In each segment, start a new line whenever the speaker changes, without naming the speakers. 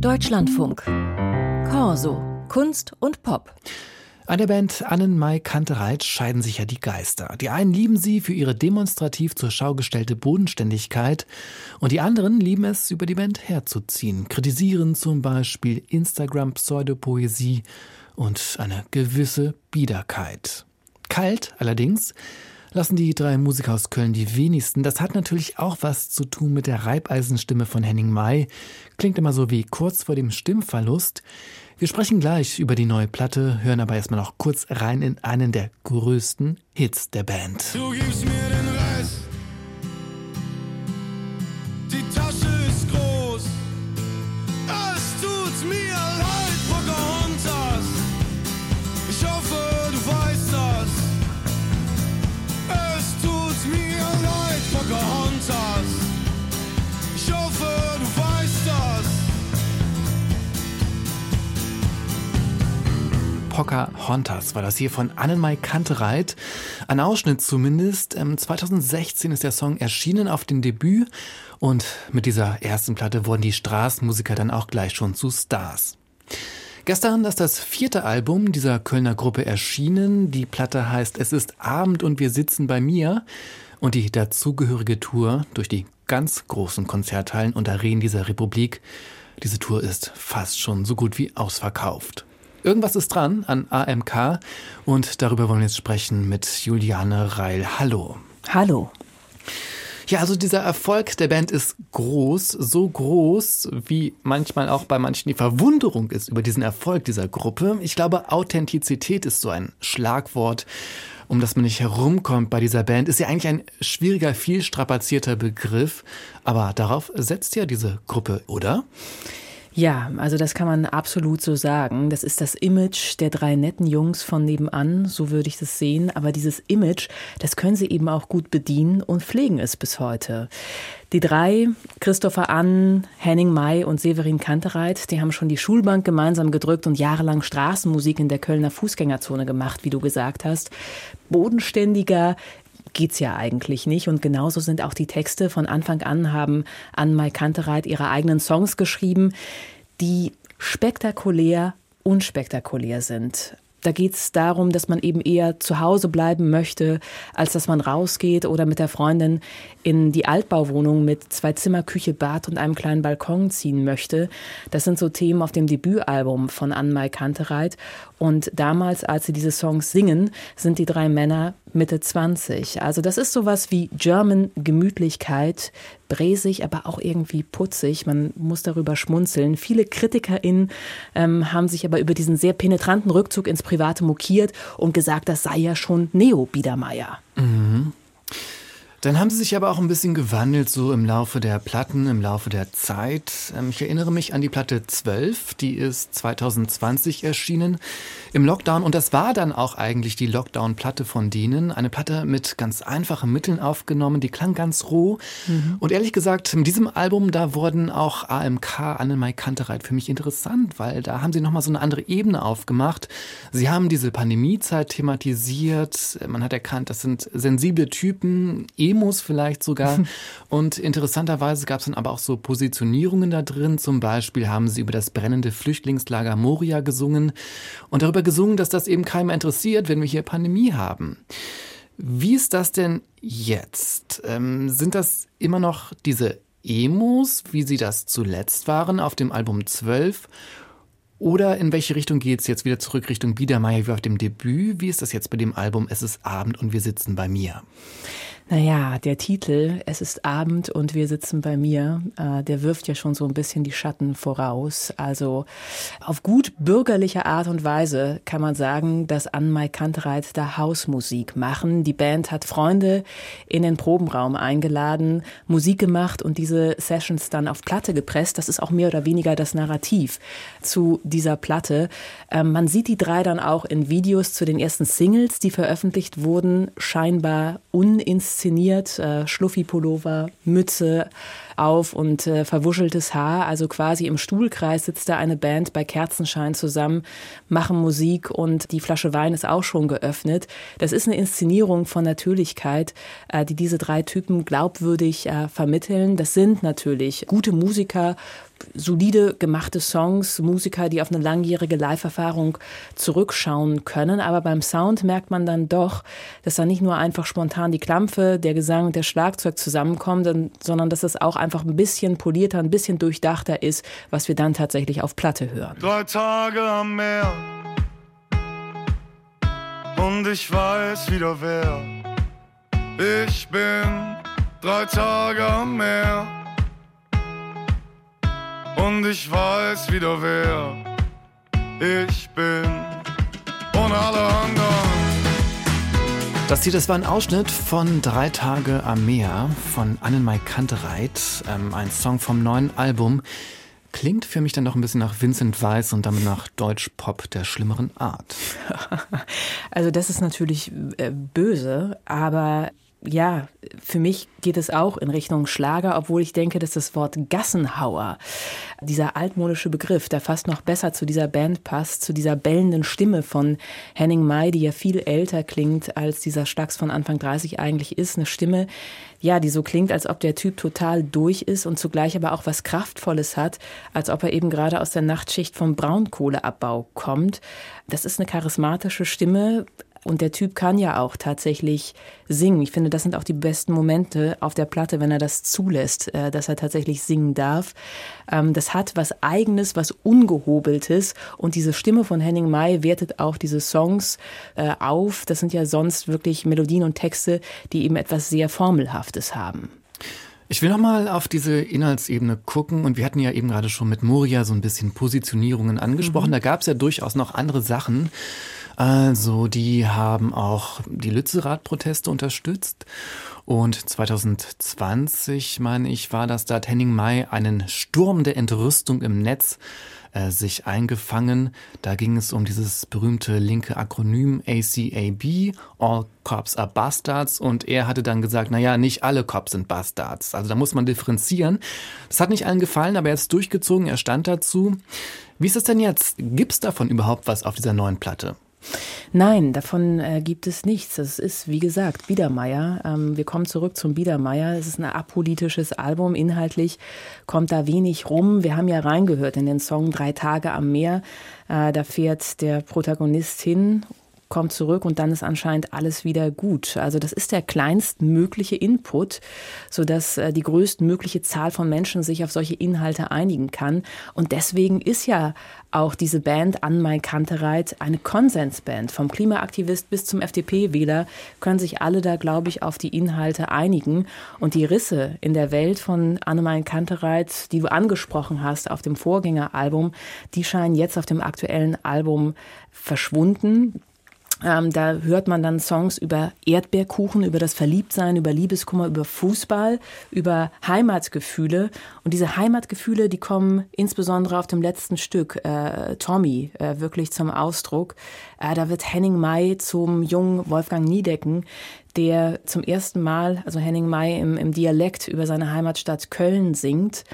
Deutschlandfunk. Corso. Kunst und Pop.
An der Band Annenmai Kantereit scheiden sich ja die Geister. Die einen lieben sie für ihre demonstrativ zur Schau gestellte Bodenständigkeit und die anderen lieben es, über die Band herzuziehen, kritisieren zum Beispiel Instagram-Pseudopoesie und eine gewisse Biederkeit. Kalt allerdings lassen die drei Musiker aus Köln die wenigsten. Das hat natürlich auch was zu tun mit der Reibeisenstimme von Henning May. Klingt immer so wie kurz vor dem Stimmverlust. Wir sprechen gleich über die neue Platte, hören aber erstmal noch kurz rein in einen der größten Hits der Band.
Du gibst mir den
Pocahontas war das hier von Annenmai Kantereit. Ein Ausschnitt zumindest. 2016 ist der Song erschienen auf dem Debüt und mit dieser ersten Platte wurden die Straßenmusiker dann auch gleich schon zu Stars. Gestern ist das vierte Album dieser Kölner Gruppe erschienen. Die Platte heißt Es ist Abend und wir sitzen bei mir. Und die dazugehörige Tour durch die ganz großen Konzerthallen und Arenen dieser Republik, diese Tour ist fast schon so gut wie ausverkauft. Irgendwas ist dran an AMK und darüber wollen wir jetzt sprechen mit Juliane Reil. Hallo.
Hallo.
Ja, also dieser Erfolg der Band ist groß, so groß, wie manchmal auch bei manchen die Verwunderung ist über diesen Erfolg dieser Gruppe. Ich glaube, Authentizität ist so ein Schlagwort, um das man nicht herumkommt bei dieser Band. Ist ja eigentlich ein schwieriger, viel strapazierter Begriff, aber darauf setzt ja diese Gruppe, oder?
Ja, also das kann man absolut so sagen. Das ist das Image der drei netten Jungs von nebenan, so würde ich das sehen. Aber dieses Image, das können sie eben auch gut bedienen und pflegen es bis heute. Die drei, Christopher Ann, Henning May und Severin Kantereit, die haben schon die Schulbank gemeinsam gedrückt und jahrelang Straßenmusik in der Kölner Fußgängerzone gemacht, wie du gesagt hast. Bodenständiger, geht's ja eigentlich nicht. Und genauso sind auch die Texte. Von Anfang an haben Ann Mai Kantereit ihre eigenen Songs geschrieben, die spektakulär, unspektakulär sind. Da geht es darum, dass man eben eher zu Hause bleiben möchte, als dass man rausgeht oder mit der Freundin in die Altbauwohnung mit zwei Zimmer, Küche, Bad und einem kleinen Balkon ziehen möchte. Das sind so Themen auf dem Debütalbum von Ann-Mai Kantereit. Und damals, als sie diese Songs singen, sind die drei Männer Mitte 20. Also das ist sowas wie German Gemütlichkeit, bräsig, aber auch irgendwie putzig. Man muss darüber schmunzeln. Viele KritikerInnen ähm, haben sich aber über diesen sehr penetranten Rückzug ins Private mokiert und gesagt, das sei ja schon Neo-Biedermeier.
Mhm. Dann haben sie sich aber auch ein bisschen gewandelt, so im Laufe der Platten, im Laufe der Zeit. Ähm, ich erinnere mich an die Platte 12, die ist 2020 erschienen im Lockdown. Und das war dann auch eigentlich die Lockdown-Platte von denen. Eine Platte mit ganz einfachen Mitteln aufgenommen, die klang ganz roh. Mhm. Und ehrlich gesagt, mit diesem Album, da wurden auch AMK, Annemai Kantereit für mich interessant, weil da haben sie nochmal so eine andere Ebene aufgemacht. Sie haben diese Pandemiezeit thematisiert. Man hat erkannt, das sind sensible Typen, Emos vielleicht sogar. Und interessanterweise gab es dann aber auch so Positionierungen da drin. Zum Beispiel haben sie über das brennende Flüchtlingslager Moria gesungen und darüber gesungen, dass das eben keiner interessiert, wenn wir hier Pandemie haben. Wie ist das denn jetzt? Ähm, sind das immer noch diese Emos, wie sie das zuletzt waren auf dem Album 12? Oder in welche Richtung geht es jetzt wieder zurück Richtung Biedermeier wie auf dem Debüt? Wie ist das jetzt bei dem Album Es ist Abend und wir sitzen bei mir?
Naja, der Titel, es ist Abend und wir sitzen bei mir, äh, der wirft ja schon so ein bisschen die Schatten voraus. Also auf gut bürgerliche Art und Weise kann man sagen, dass Ann-Mai Kantereit da Hausmusik machen. Die Band hat Freunde in den Probenraum eingeladen, Musik gemacht und diese Sessions dann auf Platte gepresst. Das ist auch mehr oder weniger das Narrativ zu dieser Platte. Ähm, man sieht die drei dann auch in Videos zu den ersten Singles, die veröffentlicht wurden, scheinbar uninszeniert inszeniert, äh, Schluffi-Pullover, Mütze auf und äh, verwuscheltes Haar. Also quasi im Stuhlkreis sitzt da eine Band bei Kerzenschein zusammen, machen Musik und die Flasche Wein ist auch schon geöffnet. Das ist eine Inszenierung von Natürlichkeit, äh, die diese drei Typen glaubwürdig äh, vermitteln. Das sind natürlich gute Musiker, solide gemachte Songs, Musiker, die auf eine langjährige Live-Erfahrung zurückschauen können. Aber beim Sound merkt man dann doch, dass da nicht nur einfach spontan die Klampfe, der Gesang und der Schlagzeug zusammenkommen, sondern dass es auch einfach ein bisschen polierter, ein bisschen durchdachter ist, was wir dann tatsächlich auf Platte hören.
Drei Tage am Meer und ich weiß wieder wer. Ich bin drei Tage am Meer und ich weiß wieder wer ich bin und alle anderen.
Das hier, das war ein Ausschnitt von Drei Tage am Meer von Annenmai Kantereit, ähm, ein Song vom neuen Album. Klingt für mich dann noch ein bisschen nach Vincent Weiss und damit nach Deutschpop der schlimmeren Art.
Also das ist natürlich äh, böse, aber ja, für mich geht es auch in Richtung Schlager, obwohl ich denke, dass das Wort Gassenhauer, dieser altmodische Begriff, der fast noch besser zu dieser Band passt, zu dieser bellenden Stimme von Henning May, die ja viel älter klingt, als dieser Stax von Anfang 30 eigentlich ist. Eine Stimme, ja, die so klingt, als ob der Typ total durch ist und zugleich aber auch was Kraftvolles hat, als ob er eben gerade aus der Nachtschicht vom Braunkohleabbau kommt. Das ist eine charismatische Stimme, und der Typ kann ja auch tatsächlich singen. Ich finde, das sind auch die besten Momente auf der Platte, wenn er das zulässt, äh, dass er tatsächlich singen darf. Ähm, das hat was Eigenes, was Ungehobeltes. Und diese Stimme von Henning May wertet auch diese Songs äh, auf. Das sind ja sonst wirklich Melodien und Texte, die eben etwas sehr Formelhaftes haben.
Ich will nochmal auf diese Inhaltsebene gucken und wir hatten ja eben gerade schon mit Moria so ein bisschen Positionierungen angesprochen. Mhm. Da gab es ja durchaus noch andere Sachen. Also die haben auch die Lützerath-Proteste unterstützt. Und 2020, meine ich, war das, da hat Henning May einen Sturm der Entrüstung im Netz äh, sich eingefangen. Da ging es um dieses berühmte linke Akronym ACAB, All Cops are Bastards. Und er hatte dann gesagt, naja, nicht alle Cops sind Bastards. Also da muss man differenzieren. Das hat nicht allen gefallen, aber er ist durchgezogen, er stand dazu. Wie ist es denn jetzt? Gibt es davon überhaupt was auf dieser neuen Platte?
Nein, davon äh, gibt es nichts. Es ist, wie gesagt, Biedermeier. Ähm, wir kommen zurück zum Biedermeier. Es ist ein apolitisches Album. Inhaltlich kommt da wenig rum. Wir haben ja reingehört in den Song Drei Tage am Meer. Äh, da fährt der Protagonist hin kommt zurück und dann ist anscheinend alles wieder gut. Also das ist der kleinstmögliche Input, sodass äh, die größtmögliche Zahl von Menschen sich auf solche Inhalte einigen kann. Und deswegen ist ja auch diese Band An Mai Kantereit eine Konsensband. Vom Klimaaktivist bis zum FDP-Wähler können sich alle da, glaube ich, auf die Inhalte einigen. Und die Risse in der Welt von Anne Kantereit, die du angesprochen hast auf dem Vorgängeralbum, die scheinen jetzt auf dem aktuellen Album verschwunden. Ähm, da hört man dann Songs über Erdbeerkuchen, über das Verliebtsein, über Liebeskummer, über Fußball, über Heimatgefühle. Und diese Heimatgefühle, die kommen insbesondere auf dem letzten Stück, äh, Tommy, äh, wirklich zum Ausdruck. Äh, da wird Henning May zum jungen Wolfgang Niedecken, der zum ersten Mal, also Henning May im, im Dialekt über seine Heimatstadt Köln singt.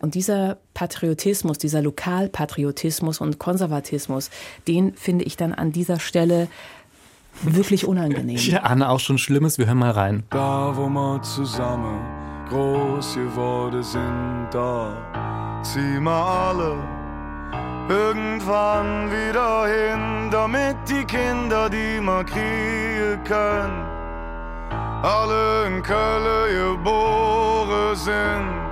Und dieser Patriotismus, dieser Lokalpatriotismus und Konservatismus, den finde ich dann an dieser Stelle wirklich unangenehm.
Ja, Anne, auch schon Schlimmes. Wir hören mal rein.
Da, wo wir zusammen groß geworden sind, da ziehen wir alle irgendwann wieder hin, damit die Kinder, die wir kriegen können, alle in Köln geboren sind.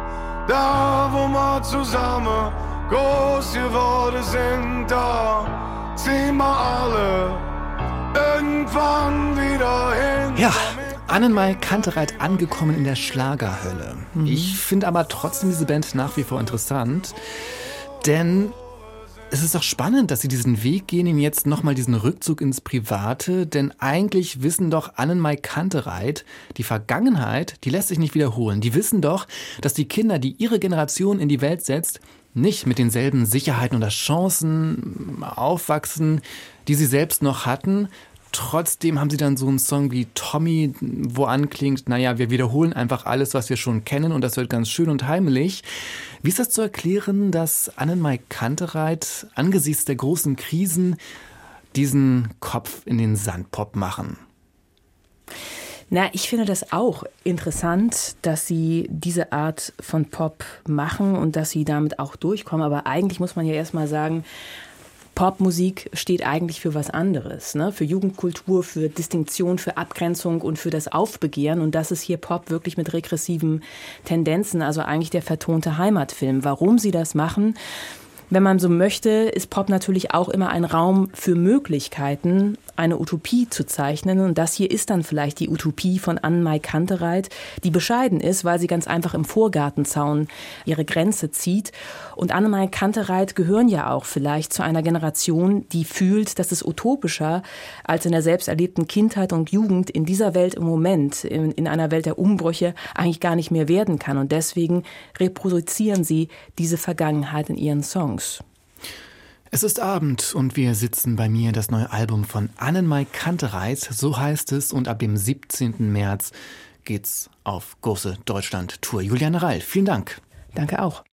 Da, wo wir zusammen groß geworden sind, da ziehen wir alle irgendwann wieder hin.
Ja. Annenmal Kantereit angekommen in der Schlagerhölle. Mhm. Ich finde aber trotzdem diese Band nach wie vor interessant, denn es ist doch spannend, dass sie diesen Weg gehen, ihm jetzt nochmal diesen Rückzug ins Private, denn eigentlich wissen doch Annenmai Kantereit, die Vergangenheit, die lässt sich nicht wiederholen. Die wissen doch, dass die Kinder, die ihre Generation in die Welt setzt, nicht mit denselben Sicherheiten oder Chancen aufwachsen, die sie selbst noch hatten, Trotzdem haben sie dann so einen Song wie Tommy, wo anklingt, naja, wir wiederholen einfach alles, was wir schon kennen und das wird ganz schön und heimelig. Wie ist das zu erklären, dass Annenmai Kantereit angesichts der großen Krisen diesen Kopf in den Sandpop machen?
Na, ich finde das auch interessant, dass sie diese Art von Pop machen und dass sie damit auch durchkommen. Aber eigentlich muss man ja erstmal sagen, Popmusik steht eigentlich für was anderes, ne? für Jugendkultur, für Distinktion, für Abgrenzung und für das Aufbegehren. Und das ist hier Pop wirklich mit regressiven Tendenzen, also eigentlich der vertonte Heimatfilm. Warum sie das machen, wenn man so möchte, ist Pop natürlich auch immer ein Raum für Möglichkeiten, eine Utopie zu zeichnen. Und das hier ist dann vielleicht die Utopie von Anne-Mai Kantereit, die bescheiden ist, weil sie ganz einfach im Vorgartenzaun ihre Grenze zieht. Und Anne-Mai Kantereit gehören ja auch vielleicht zu einer Generation, die fühlt, dass es utopischer als in der selbst erlebten Kindheit und Jugend in dieser Welt im Moment, in, in einer Welt der Umbrüche, eigentlich gar nicht mehr werden kann. Und deswegen reproduzieren sie diese Vergangenheit in ihren Songs.
Es ist Abend und wir sitzen bei mir das neue Album von Annenmai Kantereit, so heißt es, und ab dem 17. März geht's auf große Deutschland-Tour. Juliane Reil, vielen Dank.
Danke auch.